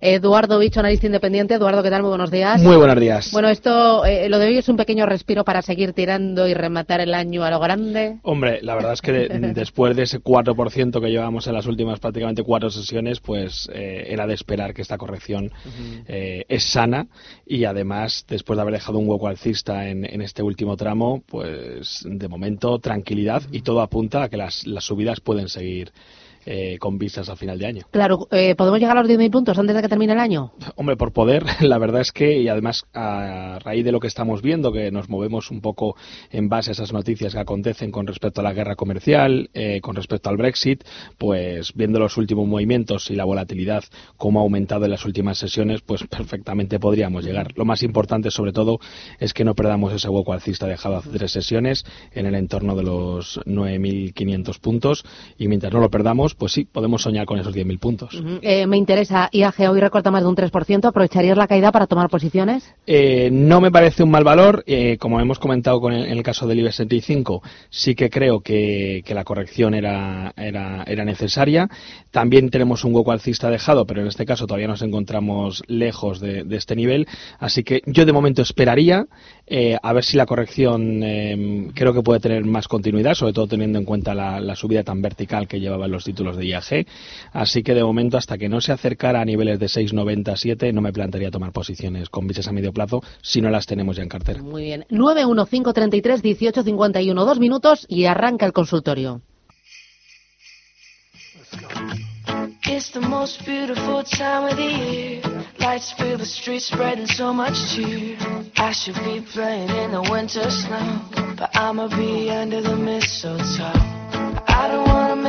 Eduardo Bicho, analista independiente. Eduardo, ¿qué tal? Muy buenos días. Muy buenos días. Bueno, esto, eh, lo de hoy es un pequeño respiro para seguir tirando y rematar el año a lo grande. Hombre, la verdad es que después de ese 4% que llevamos en las últimas prácticamente cuatro sesiones, pues eh, era de esperar que esta corrección eh, es sana y además, después de haber dejado un hueco alcista en, este último tramo, pues de momento tranquilidad y todo apunta a que las, las subidas pueden seguir eh, con vistas a final de año. Claro, eh, ¿podemos llegar a los 10.000 puntos antes de que termine el año? Hombre, por poder, la verdad es que, y además a raíz de lo que estamos viendo, que nos movemos un poco en base a esas noticias que acontecen con respecto a la guerra comercial, eh, con respecto al Brexit, pues viendo los últimos movimientos y la volatilidad, cómo ha aumentado en las últimas sesiones, pues perfectamente podríamos llegar. Lo más importante, sobre todo, es que no perdamos ese hueco alcista dejado hace tres sesiones en el entorno de los 9.500 puntos y mientras no lo perdamos, pues sí, podemos soñar con esos 10.000 puntos. Eh, me interesa, IAG hoy recorta más de un 3%, ¿aprovecharías la caída para tomar posiciones? Eh, no me parece un mal valor, eh, como hemos comentado con el, en el caso del IBEX 75, sí que creo que, la corrección era, era, era, necesaria. También tenemos un hueco alcista dejado, pero en este caso todavía nos encontramos lejos de, este nivel, así que yo de momento esperaría a ver si la corrección creo que puede tener más continuidad, sobre todo teniendo en cuenta la, la subida tan vertical que llevaban los títulos los de IAG. Así que de momento, hasta que no se acercara a niveles de 6,97, no me plantearía tomar posiciones con biches a medio plazo si no las tenemos ya en cartera. Muy bien. 915331851, dos minutos y arranca el consultorio. It's the most beautiful time of the year. Lights fill the streets, spreading so much cheer. I should be playing in the winter snow, but I'ma be under the mistletoe.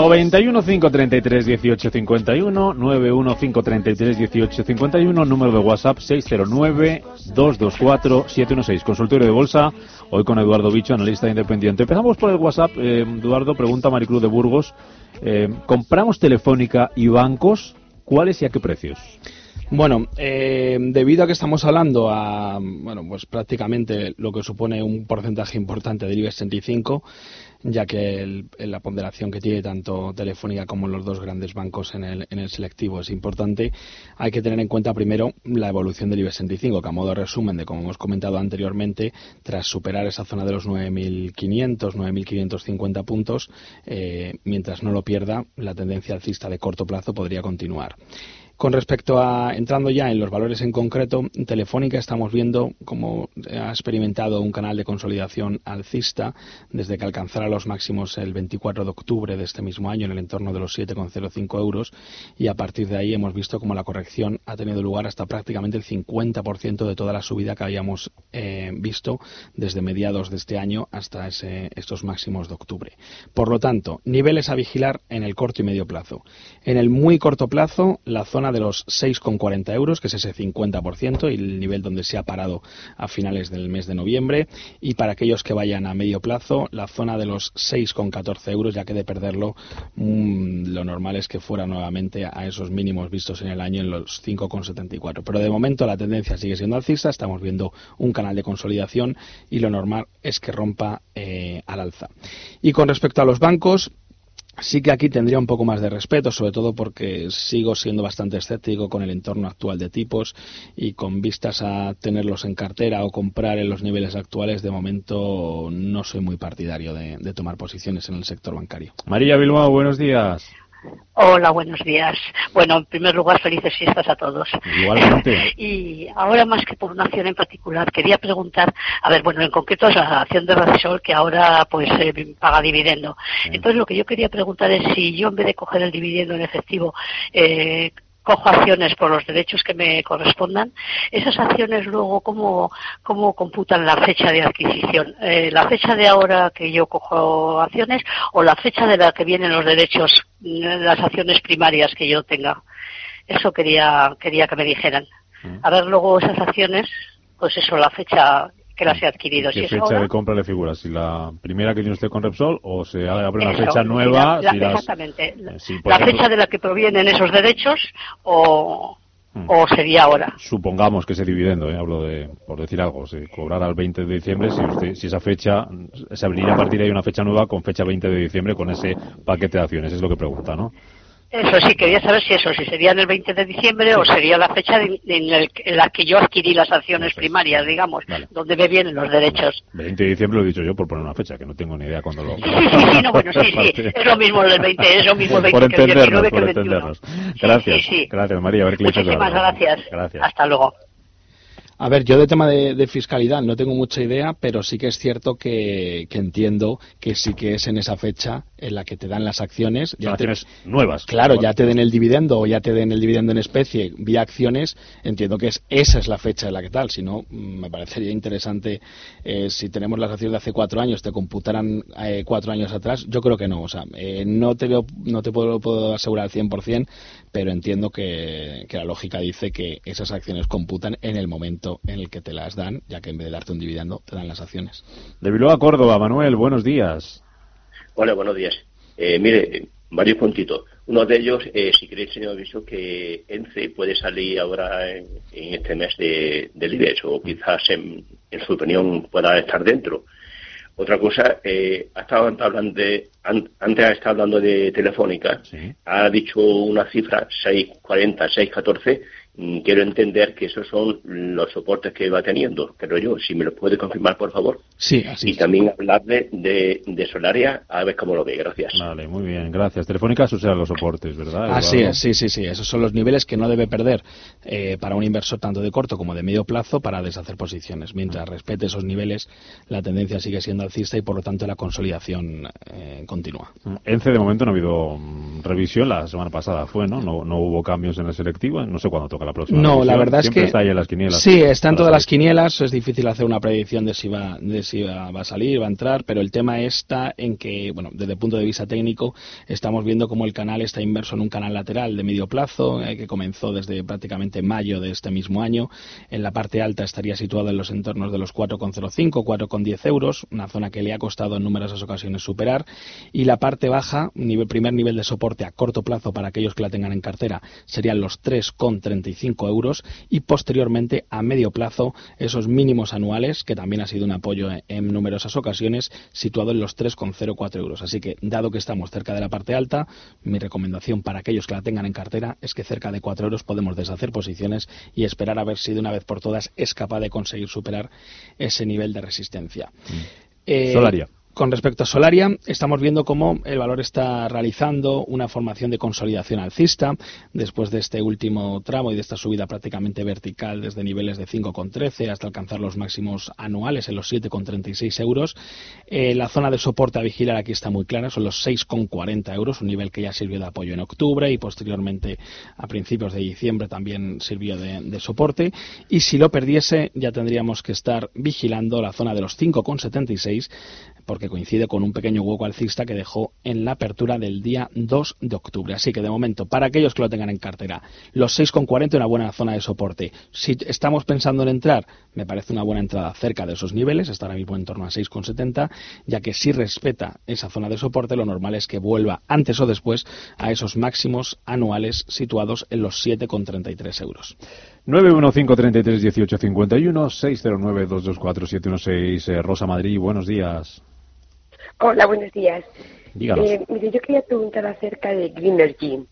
91 533 1851 91 533 1851 número de WhatsApp 609 224 716 consultorio de bolsa hoy con Eduardo Bicho analista independiente. Empezamos por el WhatsApp eh, Eduardo pregunta Maricruz de Burgos. Eh, compramos telefónica y bancos ¿cuáles y a qué precios? Bueno, eh, debido a que estamos hablando a, bueno, pues prácticamente lo que supone un porcentaje importante del IBEX 65, ya que la ponderación que tiene tanto Telefónica como los dos grandes bancos en el, en el, selectivo es importante, hay que tener en cuenta primero la evolución del IBEX 65, que a modo de resumen de como hemos comentado anteriormente, tras superar esa zona de los 9.500, 9.550 puntos, eh, mientras no lo pierda, la tendencia alcista de corto plazo podría continuar. Con respecto a, entrando ya en los valores en concreto, Telefónica estamos viendo como ha experimentado un canal de consolidación alcista desde que alcanzara los máximos el 24 de octubre de este mismo año en el entorno de los 7,05 euros y a partir de ahí hemos visto como la corrección ha tenido lugar hasta prácticamente el 50% de toda la subida que habíamos eh, visto desde mediados de este año hasta estos máximos de octubre. Por lo tanto, niveles a vigilar en el corto y medio plazo. En el muy corto plazo, la zona de los 6,40 euros, que es ese 50% y el nivel donde se ha parado a finales del mes de noviembre. Y para aquellos que vayan a medio plazo, la zona de los 6,14 euros, ya que de perderlo, mm, lo normal es que fuera nuevamente a esos mínimos vistos en el año en los 5,74. Pero de momento la tendencia sigue siendo alcista, estamos viendo un canal de consolidación y lo normal es que rompa eh, al alza. Y con respecto a los bancos, Sí que aquí tendría un poco más de respeto, sobre todo porque sigo siendo bastante escéptico con el entorno actual de tipos y con vistas a tenerlos en cartera o comprar en los niveles actuales, de momento no soy muy partidario de, tomar posiciones en el sector bancario. María Bilbao, buenos días. Hola, buenos días. Bueno, en primer lugar, felices fiestas a todos. Igualmente. y ahora, más que por una acción en particular, quería preguntar, a ver, bueno, en concreto es la acción de Radisol que ahora pues eh, paga dividendo. Entonces, lo que yo quería preguntar es si yo, en vez de coger el dividendo en efectivo, eh, cojo acciones por los derechos que me correspondan, esas acciones luego, ¿cómo, cómo computan la fecha de adquisición? Eh, ¿La fecha de ahora que yo cojo acciones o la fecha de la que vienen los derechos, las acciones primarias que yo tenga? Eso quería, quería que me dijeran. Mm. A ver luego esas acciones, pues eso, la fecha que las he adquirido. ¿Qué si fecha ahora, de compra le figura? ¿Si la primera que tiene usted con Repsol o se abre una eso, fecha nueva? la- si la- las- Exactamente. eh, si, la ejemplo, fecha de la que provienen esos derechos o, Mm. o sería ahora. Supongamos que ese dividendo, eh, hablo de, por decir algo, se cobrara el 20 de diciembre, si, usted, si esa fecha, se abriría a partir de ahí una fecha nueva con fecha 20 de diciembre con ese paquete de acciones, es lo que pregunta, ¿no? Eso sí, quería saber si eso, si sería en el 20 de diciembre o sería la fecha de- en, el- en la que yo adquirí las acciones primarias, digamos, Vale. donde me vienen los derechos. 20 de diciembre lo he dicho yo por poner una fecha, que no tengo ni idea cuándo lo... Sí, sí, sí, no, bueno, sí, sí, es lo mismo el 20, es lo mismo el 20 por que el entendernos, 19 que el 21. entendernos. Gracias, sí, gracias María, a ver qué Muchísimas. Gracias. Hasta luego. A ver, yo de tema de, de fiscalidad no tengo mucha idea, pero sí que es cierto que, que entiendo que sí que es en esa fecha en la que te dan las acciones. Ya te- acciones nuevas. Claro, ya te den el dividendo o ya te den el dividendo en especie vía acciones, entiendo que es esa es la fecha en la que tal. Si no, me parecería interesante eh, si tenemos las acciones de hace cuatro años, te computaran eh, cuatro años atrás. Yo creo que no. O sea, eh, no te lo, no te puedo, puedo asegurar al 100%, pero entiendo que, que la lógica dice que esas acciones computan en el momento en el que te las dan, ya que en vez de darte un dividendo, te dan las acciones. De Bilbao a Córdoba, Manuel, buenos días. Hola, buenos días. Eh, mire, varios puntitos. Uno de ellos, eh, si queréis, señor aviso, que ENCE puede salir ahora en, en este mes de, del IBEX, o quizás, en, en su opinión, pueda estar dentro. Otra cosa, eh, ha estado hablando de, an- antes ha estado hablando de Telefónica, Sí. ha dicho una cifra, 640, 614, mm, quiero entender que esos son los soportes que va teniendo, pero yo, si me lo puede confirmar, por favor. Sí, así Y es. también hablarle de, de Solaria, a ver cómo lo ve. Gracias. Vale, muy bien, gracias. Telefónica esos eran los soportes, ¿verdad? Así Eduardo? es, sí, sí, sí. Esos son los niveles que no debe perder eh, para un inversor tanto de corto como de medio plazo para deshacer posiciones. Mientras respete esos niveles, la tendencia sigue siendo alcista y por lo tanto la consolidación eh, continúa. ENCE de momento no ha habido mm, revisión, la semana pasada fue, ¿no? ¿no? No hubo cambios en el selectivo, no sé cuándo toca la próxima. No, la verdad es que está ahí en las quinielas. sí, está en todas las quinielas. Es difícil hacer una predicción de si va, de si va, va a salir, va a entrar, pero el tema está en que, bueno, desde el punto de vista técnico, estamos viendo cómo el canal está inverso en un canal lateral de medio plazo eh, que comenzó desde prácticamente mayo de este mismo año. En la parte alta estaría situado en los entornos de los 4,05, 4,10 euros, una zona que le ha costado en numerosas ocasiones superar. Y la parte baja, nivel, primer nivel de soporte a corto plazo para aquellos que la tengan en cartera, serían los 3,35 euros. Y posteriormente, a medio plazo, esos mínimos anuales, que también ha sido un apoyo en, en numerosas ocasiones, situado en los 3,04 euros. Así que, dado que estamos cerca de la parte alta, mi recomendación para aquellos que la tengan en cartera es que cerca de 4 euros podemos deshacer posiciones y esperar a ver si de una vez por todas es capaz de conseguir superar ese nivel de resistencia. Eh, Solaria. Con respecto a Solaria, estamos viendo cómo el valor está realizando una formación de consolidación alcista después de este último tramo y de esta subida prácticamente vertical desde niveles de 5,13 hasta alcanzar los máximos anuales en los 7,36 euros. Eh, la zona de soporte a vigilar aquí está muy clara, son los 6,40 euros, un nivel que ya sirvió de apoyo en octubre y posteriormente a principios de diciembre también sirvió de, de soporte. Y si lo perdiese, ya tendríamos que estar vigilando la zona de los 5,76 porque coincide con un pequeño hueco alcista que dejó en la apertura del día 2 de octubre. Así que de momento, para aquellos que lo tengan en cartera, los 6,40 una buena zona de soporte. Si estamos pensando en entrar, me parece una buena entrada cerca de esos niveles, está ahora mismo en torno a 6,70, ya que si respeta esa zona de soporte, lo normal es que vuelva antes o después a esos máximos anuales situados en los 7,33 euros. 915331851 609224716 eh, Rosa Madrid, buenos días. Hola, buenos días. Eh, mire, yo quería preguntar acerca de Greenergy.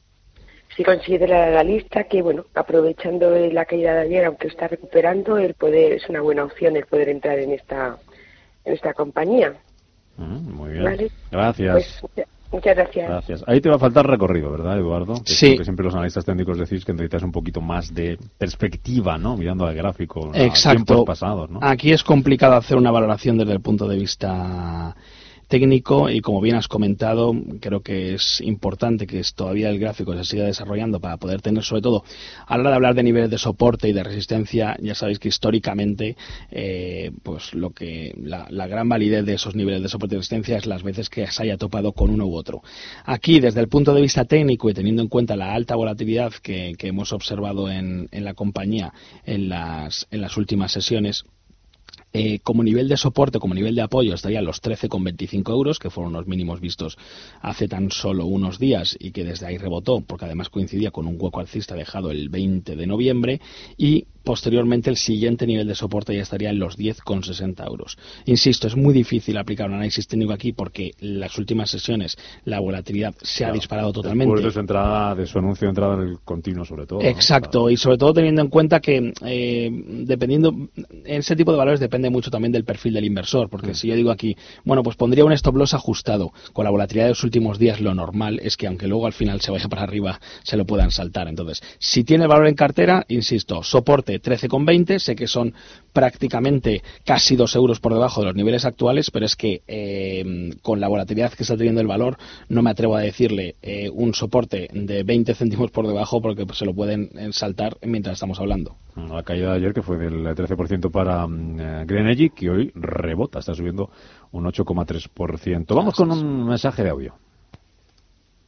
Si considera la lista que, bueno, aprovechando la caída de ayer, aunque está recuperando, el poder es una buena opción el poder entrar en esta en esta compañía. Mm, muy bien. Vale. Gracias. Pues muchas- gracias. Gracias. Ahí te va a faltar recorrido, ¿verdad, Eduardo? Que Sí. que siempre los analistas técnicos decís que necesitas un poquito más de perspectiva, ¿no? Mirando al gráfico, a Exacto. tiempos pasados, ¿no? Aquí es complicado hacer una valoración desde el punto de vista técnico y como bien has comentado, creo que es importante que todavía el gráfico se siga desarrollando para poder tener sobre todo a la hora de hablar de niveles de soporte y de resistencia, ya sabéis que históricamente eh, pues lo que la, la gran validez de esos niveles de soporte y resistencia es las veces que se haya topado con uno u otro. Aquí, desde el punto de vista técnico y teniendo en cuenta la alta volatilidad que, hemos observado en, en la compañía en las últimas sesiones, Eh, como nivel de soporte, como nivel de apoyo, estarían los 13,25 euros, que fueron los mínimos vistos hace tan solo unos días y que desde ahí rebotó, porque además coincidía con un hueco alcista dejado el 20 de noviembre. Y posteriormente el siguiente nivel de soporte ya estaría en los 10,60 euros. Insisto, es muy difícil aplicar un análisis técnico aquí porque en las últimas sesiones la volatilidad se ha disparado totalmente. Después de su entrada, de su anuncio de entrada en el continuo, sobre todo. Exacto, y sobre todo teniendo en cuenta que eh, dependiendo, en ese tipo de valores depende mucho también del perfil del inversor, porque si yo digo aquí, bueno, pues pondría un stop loss ajustado, con la volatilidad de los últimos días lo normal es que aunque luego al final se vaya para arriba, se lo puedan saltar. Entonces, si tiene valor en cartera, insisto, soporte 13,20, sé que son prácticamente casi 2 euros por debajo de los niveles actuales, pero es que eh, con la volatilidad que está teniendo el valor, no me atrevo a decirle eh, un soporte de 20 céntimos por debajo porque se lo pueden eh, saltar mientras estamos hablando. La caída de ayer, que fue del 13% para um, Greenergy, que hoy rebota, está subiendo un 8,3%. Vamos con un mensaje de audio.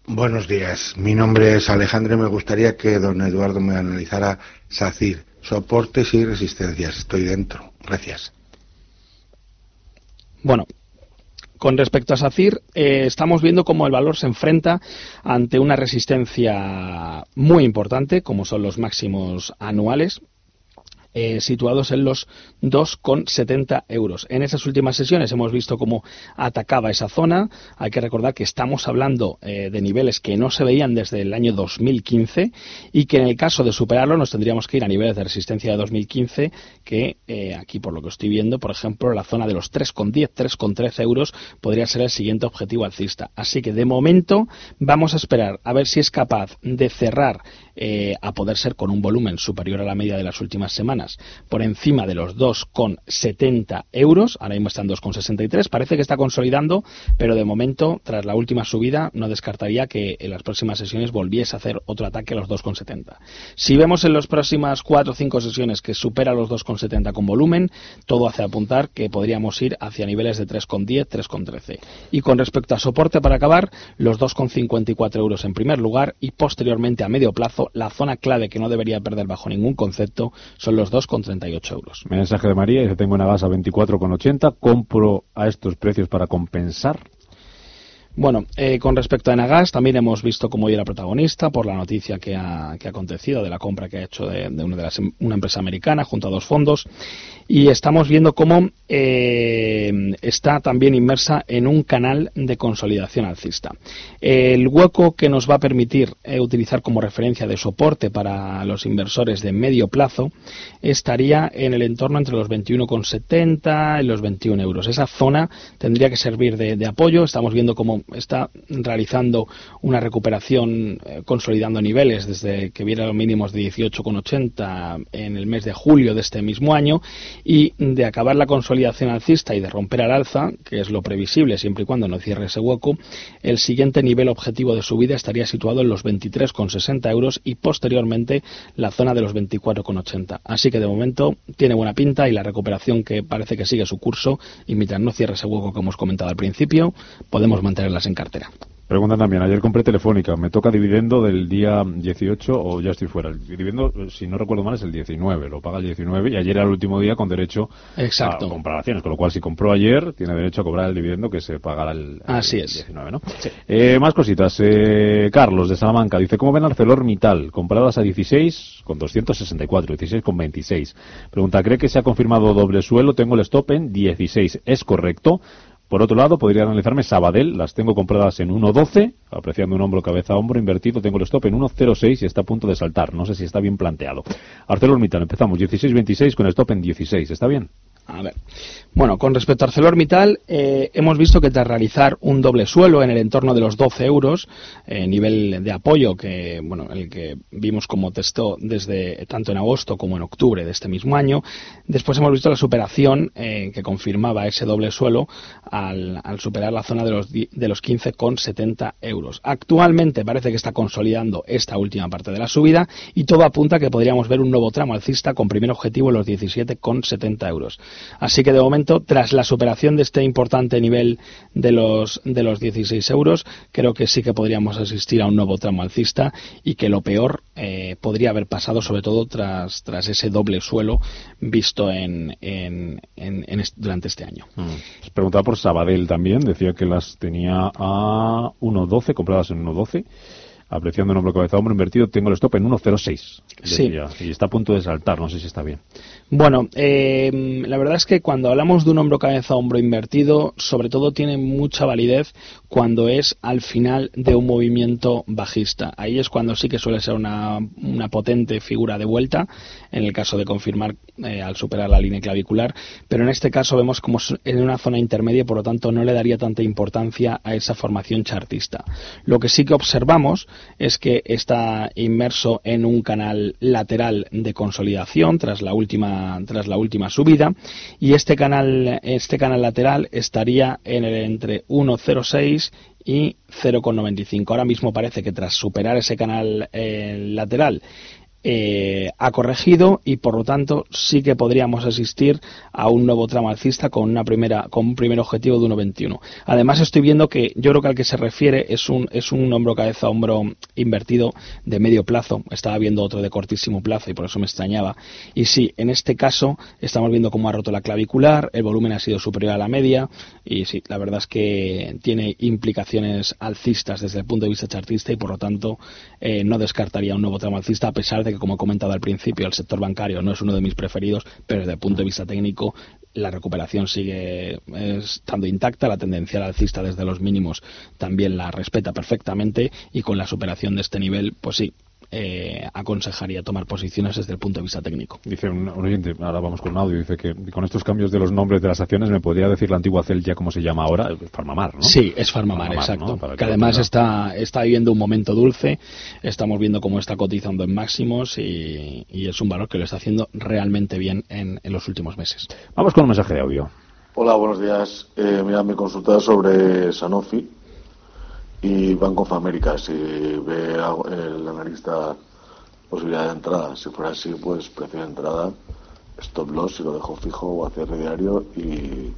Buenos días, mi nombre es Alejandro y me gustaría que don Eduardo me analizara SACIR, soportes y resistencias. Estoy dentro. Gracias. Bueno, con respecto a SACIR, eh, estamos viendo cómo el valor se enfrenta ante una resistencia muy importante, como son los máximos anuales, eh, situados en los 2,70 euros. En esas últimas sesiones hemos visto cómo atacaba esa zona. Hay que recordar que estamos hablando eh, de niveles que no se veían desde el año 2015 y que en el caso de superarlo nos tendríamos que ir a niveles de resistencia de 2015 que eh, aquí por lo que estoy viendo, por ejemplo, la zona de los 3,10, 3,13 euros podría ser el siguiente objetivo alcista. Así que de momento vamos a esperar a ver si es capaz de cerrar a poder ser con un volumen superior a la media de las últimas semanas por encima de los 2,70 euros, ahora mismo están 2,63, parece que está consolidando, pero de momento, tras la última subida, no descartaría que en las próximas sesiones volviese a hacer otro ataque a los 2,70. Si vemos en las próximas 4 o 5 sesiones que supera los 2,70 con volumen, todo hace apuntar que podríamos ir hacia niveles de 3,10, 3,13. Y con respecto a soporte, para acabar, los 2,54 euros en primer lugar y posteriormente a medio plazo, la zona clave que no debería perder bajo ningún concepto son los 2,38 euros. Mensaje de María, dice, tengo una gas a 24,80, compro a estos precios para compensar. Bueno, eh, con respecto a Enagas, también hemos visto cómo era protagonista por la noticia que ha, acontecido de la compra que ha hecho de, una, de las, una empresa americana junto a dos fondos y estamos viendo cómo eh, está también inmersa en un canal de consolidación alcista. El hueco que nos va a permitir eh, utilizar como referencia de soporte para los inversores de medio plazo estaría en el entorno entre los 21,70 y los 21 euros. Esa zona tendría que servir de, apoyo. Estamos viendo cómo está realizando una recuperación eh, consolidando niveles desde que viera los mínimos de 18,80 en el mes de julio de este mismo año y de acabar la consolidación alcista y de romper al alza, que es lo previsible siempre y cuando no cierre ese hueco, el siguiente nivel objetivo de subida estaría situado en los 23,60 euros y posteriormente la zona de los 24,80. Así que de momento tiene buena pinta y la recuperación que parece que sigue su curso y mientras no cierre ese hueco que hemos comentado al principio, podemos mantenerlas en cartera. Pregunta también, ayer compré Telefónica, me toca dividendo del día 18 o ya estoy fuera. El dividendo, si no recuerdo mal, es el 19, lo paga el 19 y ayer era el último día con derecho Exacto. a comprar acciones, con lo cual si compró ayer tiene derecho a cobrar el dividendo que se pagará el, Así es. 19, ¿no? Eh, más cositas. Eh, Carlos de Salamanca dice, ¿cómo ven ArcelorMittal? Compradas a 16 con 264, 16 con 26. Pregunta, ¿cree que se ha confirmado doble suelo? Tengo el stop en 16. ¿Es correcto? Por otro lado, podría analizarme Sabadell, las tengo compradas en 1.12, apreciando un hombro, cabeza, hombro invertido, tengo el stop en 1.06 y está a punto de saltar. No sé si está bien planteado. ArcelorMittal, empezamos 16.26 con el stop en 16, ¿está bien? A ver. Bueno, con respecto a ArcelorMittal, eh, hemos visto que tras realizar un doble suelo en el entorno de los 12 euros, eh, nivel de apoyo que, bueno, el que vimos como testó desde tanto en agosto como en octubre de este mismo año, después hemos visto la superación eh, que confirmaba ese doble suelo al, superar la zona de los, de los 15,70 euros. Actualmente parece que está consolidando esta última parte de la subida y todo apunta a que podríamos ver un nuevo tramo alcista con primer objetivo en los 17,70 euros. Así que de momento, tras la superación de este importante nivel de los, de los 16 euros, creo que sí que podríamos asistir a un nuevo tramo alcista y que lo peor eh, podría haber pasado, sobre todo tras, tras ese doble suelo visto en, en, durante este año. Mm. Preguntaba por Sabadell también, decía que las tenía a 1.12, compradas en 1.12 apreciando el hombro cabeza hombro invertido, tengo el stop en 1.06. Sí. Y está a punto de saltar, no sé si está bien. Bueno, eh, la verdad es que cuando hablamos de un hombro cabeza hombro invertido, sobre todo tiene mucha validez cuando es al final de un movimiento bajista. Ahí es cuando sí que suele ser una, una potente figura de vuelta, en el caso de confirmar eh, al superar la línea clavicular, pero en este caso vemos como en una zona intermedia, por lo tanto no le daría tanta importancia a esa formación chartista. Lo que sí que observamos es que está inmerso en un canal lateral de consolidación tras la última, tras la última subida y este canal, este canal lateral estaría en el entre 1.06 y 0,95. Ahora mismo parece que tras superar ese canal eh, lateral eh, ha corregido y por lo tanto sí que podríamos asistir a un nuevo tramo alcista con una primera con un primer objetivo de 1.21. Además estoy viendo que yo creo que al que se refiere es un es un hombro cabeza hombro invertido de medio plazo. Estaba viendo otro de cortísimo plazo y por eso me extrañaba. Y sí, en este caso estamos viendo cómo ha roto la clavicular, el volumen ha sido superior a la media y sí, la verdad es que tiene implicaciones alcistas desde el punto de vista chartista y por lo tanto eh, no descartaría un nuevo tramo alcista a pesar de que, como he comentado al principio, el sector bancario no es uno de mis preferidos, pero desde el punto de vista técnico la recuperación sigue estando intacta, la tendencia alcista desde los mínimos también la respeta perfectamente y con la superación de este nivel, pues sí, eh, aconsejaría tomar posiciones desde el punto de vista técnico. Dice un, oyente, ahora vamos con un audio, dice que con estos cambios de los nombres de las acciones me podría decir la antigua Cel ya como se llama ahora, Farmamar, ¿no? Sí, es Farmamar, exacto. Que, además está, está viviendo un momento dulce, estamos viendo cómo está cotizando en máximos y, es un valor que lo está haciendo realmente bien en, los últimos meses. Vamos con un mensaje de audio. Hola, buenos días. Eh, mira, consulta sobre Sanofi y Bank of America, si ve el analista posibilidad de entrada. Si fuera así, pues precio de entrada, stop loss, si lo dejo fijo o a cierre diario y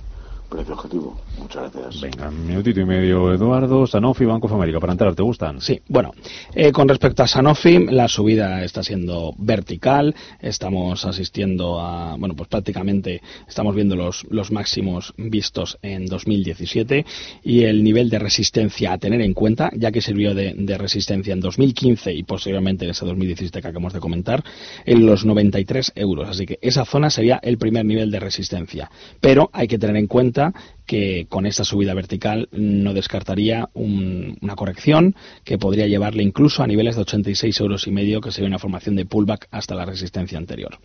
precio objetivo. Muchas gracias. Venga, un minutito y medio, Eduardo. Sanofi, Banco of America, para entrar, ¿te gustan? Sí, bueno, eh, con respecto a Sanofi, la subida está siendo vertical. Estamos asistiendo a, bueno, pues prácticamente estamos viendo los, los máximos vistos en 2017 y el nivel de resistencia a tener en cuenta, ya que sirvió de, de resistencia en 2015 y posteriormente en ese 2017 que acabamos de comentar, en los 93 euros. Así que esa zona sería el primer nivel de resistencia. Pero hay que tener en cuenta que con esta subida vertical no descartaría una corrección que podría llevarle incluso a niveles de 86 euros y medio, que sería una formación de pullback hasta la resistencia anterior.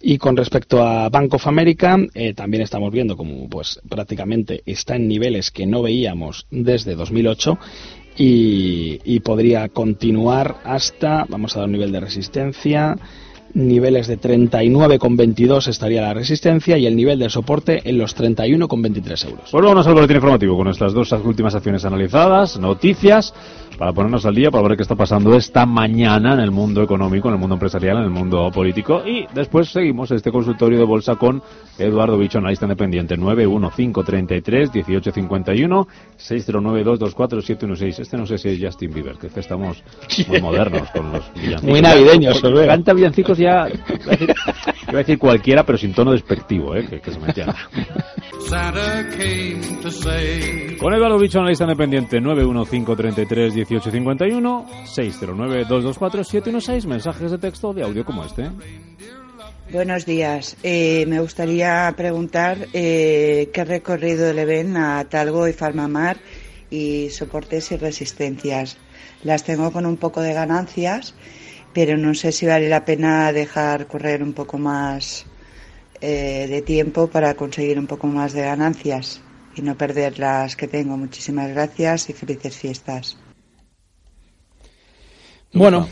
Y con respecto a Bank of America, eh, también estamos viendo como pues prácticamente está en niveles que no veíamos desde 2008 y, y podría continuar hasta, vamos a dar un nivel de resistencia, niveles de 39,22 estaría la resistencia y el nivel de soporte en los 31,23 euros. Pues vámonos al boletín informativo con nuestras dos últimas acciones analizadas, noticias, para ponernos al día, para ver qué está pasando esta mañana en el mundo económico, en el mundo empresarial, en el mundo político y después seguimos este consultorio de bolsa con Eduardo Bicho, analista independiente, 91533 1851 609224716. Este no sé si es Justin Bieber, que estamos muy modernos con los villancicos. Muy navideños, Canta villancicos ya, iba a, decir, iba a decir cualquiera, pero sin tono despectivo, ¿eh? que, que se me entienda. Con Eduardo Bicho, analista independiente, 915331851, 609224716, mensajes de texto de audio como este. Buenos días. Eh, me gustaría preguntar eh, qué recorrido le ven a Talgo y Farmamar y soportes y resistencias. Las tengo con un poco de ganancias, pero no sé si vale la pena dejar correr un poco más eh, de tiempo para conseguir un poco más de ganancias y no perder las que tengo. Muchísimas gracias y felices fiestas. Bueno,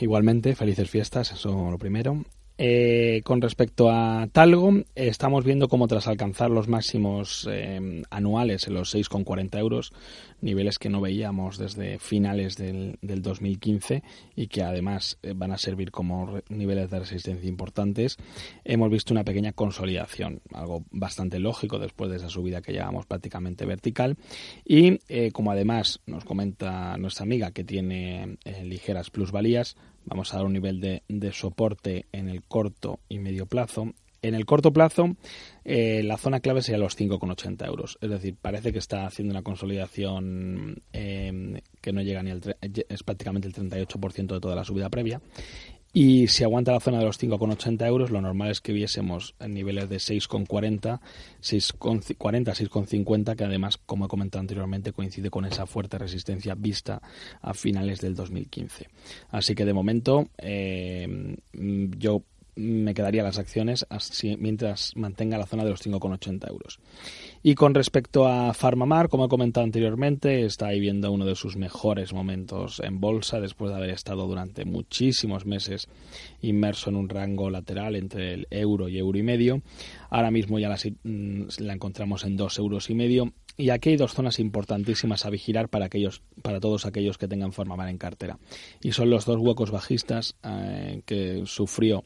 igualmente, felices fiestas, eso lo primero. Eh, con respecto a Talgo, estamos viendo cómo tras alcanzar los máximos eh, anuales en los 6,40 euros, niveles que no veíamos desde finales del, 2015 y que además eh, van a servir como niveles de resistencia importantes, hemos visto una pequeña consolidación, algo bastante lógico después de esa subida que llevamos prácticamente vertical. Y como además nos comenta nuestra amiga que tiene ligeras plusvalías, Vamos a dar un nivel de, soporte en el corto y medio plazo. En el corto plazo, eh, la zona clave sería los 5,80 euros. Es decir, parece que está haciendo una consolidación eh, que no llega ni al. es prácticamente el 38% de toda la subida previa. Y si aguanta la zona de los 5,80 euros, lo normal es que viésemos en niveles de 6,40, 6,40, 6,50, que además, como he comentado anteriormente, coincide con esa fuerte resistencia vista a finales del 2015. Así que de momento, eh, yo me quedaría las acciones mientras mantenga la zona de los 5,80 euros. Y con respecto a Farmamar, como he comentado anteriormente, está ahí viendo uno de sus mejores momentos en bolsa después de haber estado durante muchísimos meses inmerso en un rango lateral entre el euro y euro y medio. Ahora mismo ya la, mm, la encontramos en dos euros y medio y aquí hay dos zonas importantísimas a vigilar para aquellos, para todos aquellos que tengan Farmamar en cartera. Y son los dos huecos bajistas eh, que sufrió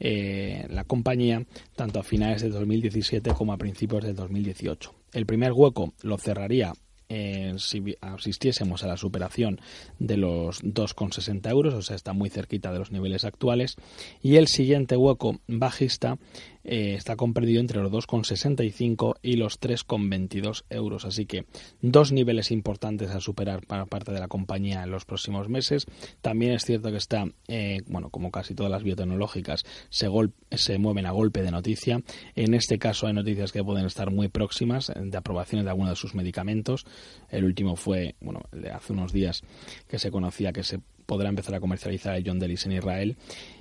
eh, la compañía tanto a finales de 2017 como a principios del 2018. El primer hueco lo cerraría eh, si asistiésemos a la superación de los 2,60 euros, o sea, está muy cerquita de los niveles actuales. Y el siguiente hueco bajista eh, está comprendido entre los 2,65 y los 3,22 euros. Así que dos niveles importantes a superar para parte de la compañía en los próximos meses. También es cierto que está, eh, bueno, como casi todas las biotecnológicas, se, se mueven a golpe de noticia. En este caso hay noticias que pueden estar muy próximas eh, de aprobaciones de algunos de sus medicamentos. El último fue, bueno, hace unos días que se conocía que se podrá empezar a comercializar el John Delis en Israel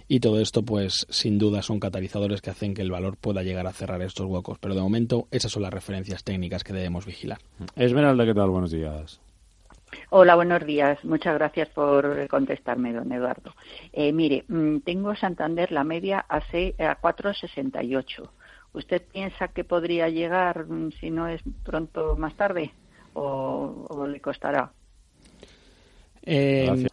y todo esto pues sin duda son catalizadores que hacen que el valor pueda llegar a cerrar estos huecos pero de momento esas son las referencias técnicas que debemos vigilar Esmeralda ¿qué tal? buenos días Hola, buenos días. Muchas gracias por contestarme, don Eduardo. Eh, mire, mm, tengo Santander la media a, a 4,68. ¿Usted piensa que podría llegar, mm, si no es pronto, más tarde? ¿O, le costará? Eh,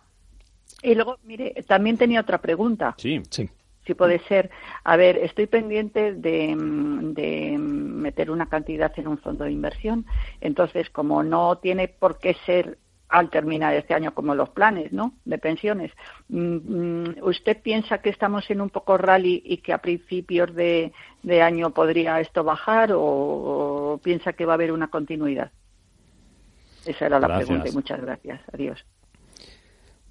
y luego, mire, también tenía otra pregunta. Sí, sí. Si puede ser, a ver, estoy pendiente de, de meter una cantidad en un fondo de inversión, entonces como no tiene por qué ser al terminar este año como los planes, ¿no? De pensiones. Mm, mm, ¿Usted piensa que estamos en un poco rally y que a principios de, año podría esto bajar o, piensa que va a haber una continuidad? Esa era la pregunta y muchas gracias. Adiós.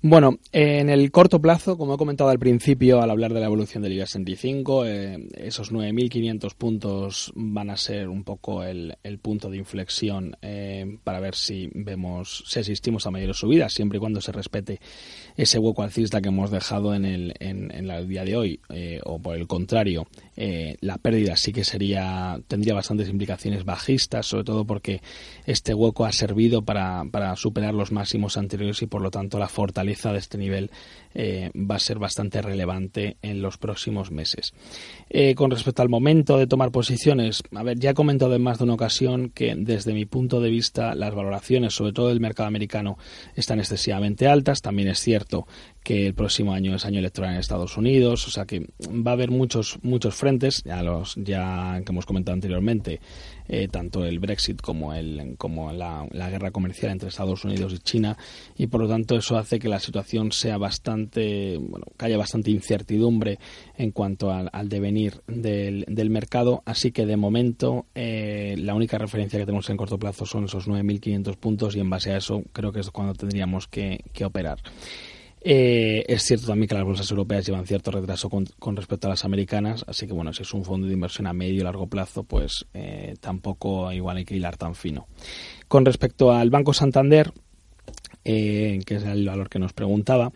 Bueno, en el corto plazo, como he comentado al principio al hablar de la evolución del IBEX 65, eh, esos 9.500 puntos van a ser un poco el, punto de inflexión eh, para ver si vemos, si asistimos a mayores subidas, siempre y cuando se respete ese hueco alcista que hemos dejado en el, en, el día de hoy, eh, o por el contrario, la pérdida sí que sería, tendría bastantes implicaciones bajistas, sobre todo porque este hueco ha servido para, para superar los máximos anteriores y por lo tanto la fortaleza de este nivel eh, va a ser bastante relevante en los próximos meses. Eh, con respecto al momento de tomar posiciones, a ver, ya he comentado en más de una ocasión que desde mi punto de vista las valoraciones, sobre todo del mercado americano, están excesivamente altas. También es cierto que el próximo año es año electoral en Estados Unidos, o sea que va a haber muchos muchos frentes, ya los ya que hemos comentado anteriormente, eh, tanto el Brexit como el como la, guerra comercial entre Estados Unidos y China y por lo tanto eso hace que la situación sea bastante bueno que haya bastante incertidumbre en cuanto al, devenir del, del, mercado así que de momento eh, la única referencia que tenemos en corto plazo son esos 9.500 puntos y en base a eso creo que es cuando tendríamos que operar. Eh, es cierto también que las bolsas europeas llevan cierto retraso con, respecto a las americanas, así que bueno, si es un fondo de inversión a medio y largo plazo, pues eh, tampoco igual hay que hilar tan fino. Con respecto al Banco Santander, eh, que es el valor que nos preguntaba,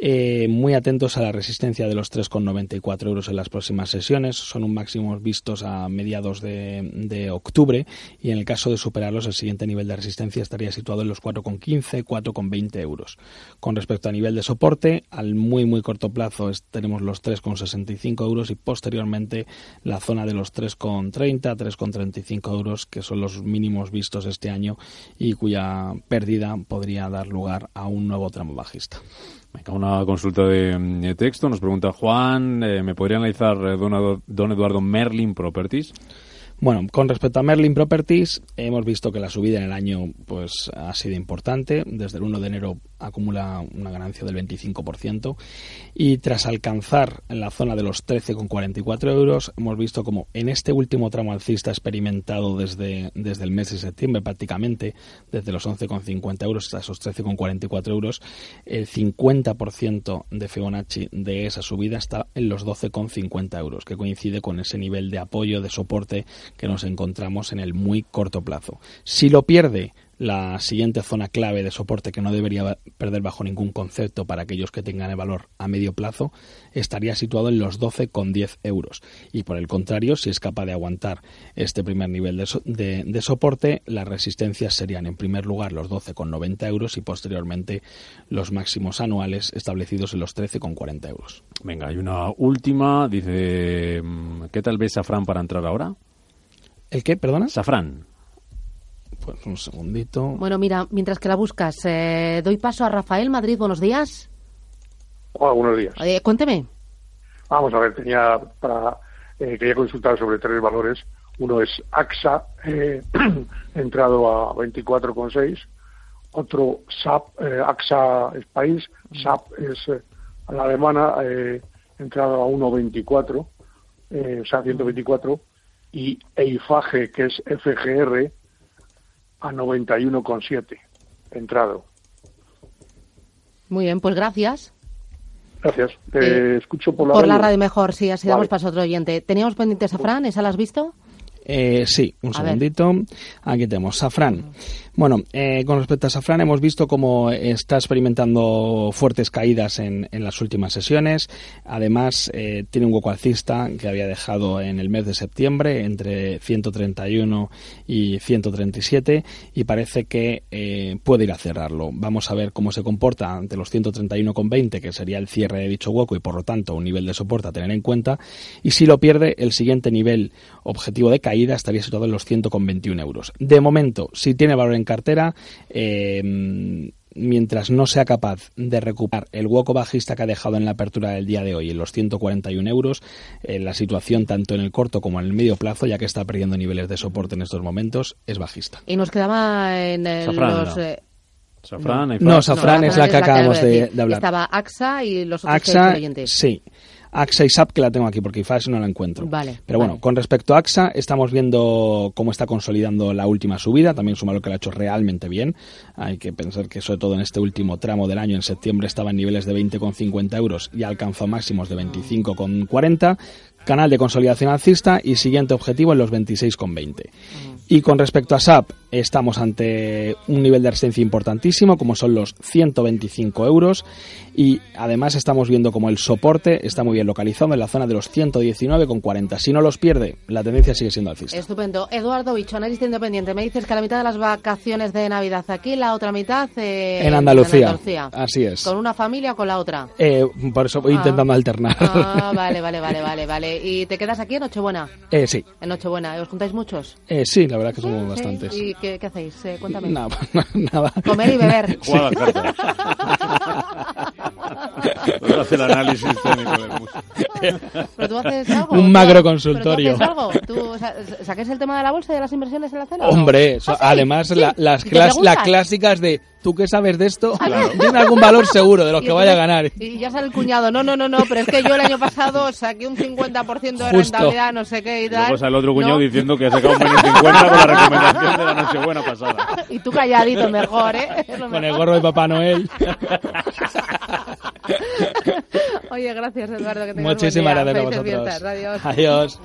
eh, muy atentos a la resistencia de los 3,94 euros en las próximas sesiones. Son un máximo vistos a mediados de, octubre y en el caso de superarlos el siguiente nivel de resistencia estaría situado en los 4,15, 4,20 euros. Con respecto a nivel de soporte, al muy muy corto plazo tenemos los 3,65 euros y posteriormente la zona de los 3,30, 3,35 euros que son los mínimos vistos este año y cuya pérdida podría dar lugar a un nuevo tramo bajista. Una consulta de, texto. Nos pregunta Juan, eh, ¿me podría analizar eh, don, don Eduardo Merlin Properties? Bueno, con respecto a Merlin Properties, hemos visto que la subida en el año pues ha sido importante. Desde el 1 de enero acumula una ganancia del 25% y tras alcanzar la zona de los 13,44 euros, hemos visto como en este último tramo alcista experimentado desde, desde el mes de septiembre prácticamente, desde los 11,50 euros hasta esos 13,44 euros, el 50% de Fibonacci de esa subida está en los 12,50 euros, que coincide con ese nivel de apoyo, de soporte que nos encontramos en el muy corto plazo. Si lo pierde, la siguiente zona clave de soporte que no debería perder bajo ningún concepto para aquellos que tengan el valor a medio plazo estaría situado en los 12,10 euros. Y por el contrario, si es capaz de aguantar este primer nivel de, de soporte, las resistencias serían en primer lugar los 12,90 euros y posteriormente los máximos anuales establecidos en los 13,40 euros. Venga, hay una última. Dice, mm, ¿qué tal ves Safran para entrar ahora? ¿El qué, perdona? Safran. Pues un segundito. Bueno, mira, mientras que la buscas, eh, doy paso a Rafael Madrid. Buenos días. Hola, buenos días. Eh, cuénteme. Vamos a ver, tenía para eh, quería consultar sobre tres valores. Uno es AXA, entrado a 24,6. Otro SAP, AXA es país. SAP es la alemana, entrado a 1,24, o sea, 124 y EIFAGE, que es FGR, a 91,7 entrado. Muy bien, pues gracias. Gracias. Te escucho por la por radio. la radio mejor, sí, así damos paso a otro oyente. ¿Teníamos pendientes a Fran? ¿Esa la has visto? Eh, sí, un segundito. Aquí tenemos Safran. Bueno, eh, con respecto a Safran hemos visto cómo está experimentando fuertes caídas en, las últimas sesiones. Además, eh, tiene un hueco alcista que había dejado en el mes de septiembre entre 131 y 137 y parece que eh, puede ir a cerrarlo. Vamos a ver cómo se comporta ante los 131,20 que sería el cierre de dicho hueco y por lo tanto un nivel de soporte a tener en cuenta. Y si lo pierde, el siguiente nivel objetivo de caída estaría situado en los 100,21 euros. De momento, si tiene valor en cartera, eh, mientras no sea capaz de recuperar el hueco bajista que ha dejado en la apertura del día de hoy en los 141 euros, eh, la situación tanto en el corto como en el medio plazo, ya que está perdiendo niveles de soporte en estos momentos, es bajista. Y nos quedaba en los... No. Eh, Safran, no, Safran es la que acabamos de, de, hablar. Estaba AXA y los otros AXA. Sí. AXA y SAP que la tengo aquí porque IFAS no la encuentro. Vale, Pero bueno, vale. con respecto a AXA, estamos viendo cómo está consolidando la última subida. También es un valor que lo ha hecho realmente bien. Hay que pensar que, sobre todo en este último tramo del año, en septiembre, estaba en niveles de 20,50 euros y alcanzó máximos de 25,40. Canal de consolidación alcista y siguiente objetivo en los 26,20. Y con respecto a SAP, estamos ante un nivel de resistencia importantísimo, como son los 125 euros. Y además estamos viendo como el soporte está muy bien localizado en la zona de los 119,40. Si no los pierde, la tendencia sigue siendo alcista. Estupendo. Eduardo Bicho, analista independiente. Me dices que la mitad de las vacaciones de Navidad aquí, la otra mitad eh, en, Andalucía. en Andalucía. Así es. ¿Con una familia o con la otra? Eh, por eso voy Ah. intentando alternar. Ah, vale, vale, vale, vale, vale. ¿Y te quedas aquí en Nochebuena? Eh, sí. En Nochebuena. ¿Os juntáis muchos? Eh, sí, la verdad que somos Sí. bastantes. ¿Y qué, qué hacéis? Eh, cuéntame. Nada, nada. Comer y beber. Jugar a las cartas. Puedo hacer análisis técnico del músico. ¿Pero tú haces algo? Un ¿Tú- macro ¿pero tú consultorio. haces algo? ¿Tú sa- saques el tema de la bolsa y de las inversiones en la cena? Hombre, ¿Ah, sí? además Sí. la- las, ¿Y te clas- las clásicas de ¿tú qué sabes de esto? Claro. Tiene algún valor seguro de los Y que vaya a ganar. Y ya sale el cuñado, no, no, no, no, pero es que yo el año pasado saqué un 50% de Justo. rentabilidad, no sé qué y Y luego tal. sale el otro cuñado No. diciendo que ha sacado un menos 50 con la recomendación de la Nochebuena pasada. Y tú calladito mejor, ¿eh? Lo Con el mejor. gorro de Papá Noel. Oye, gracias Eduardo, que Muchísimas gracias a vosotros. Adiós. Adiós.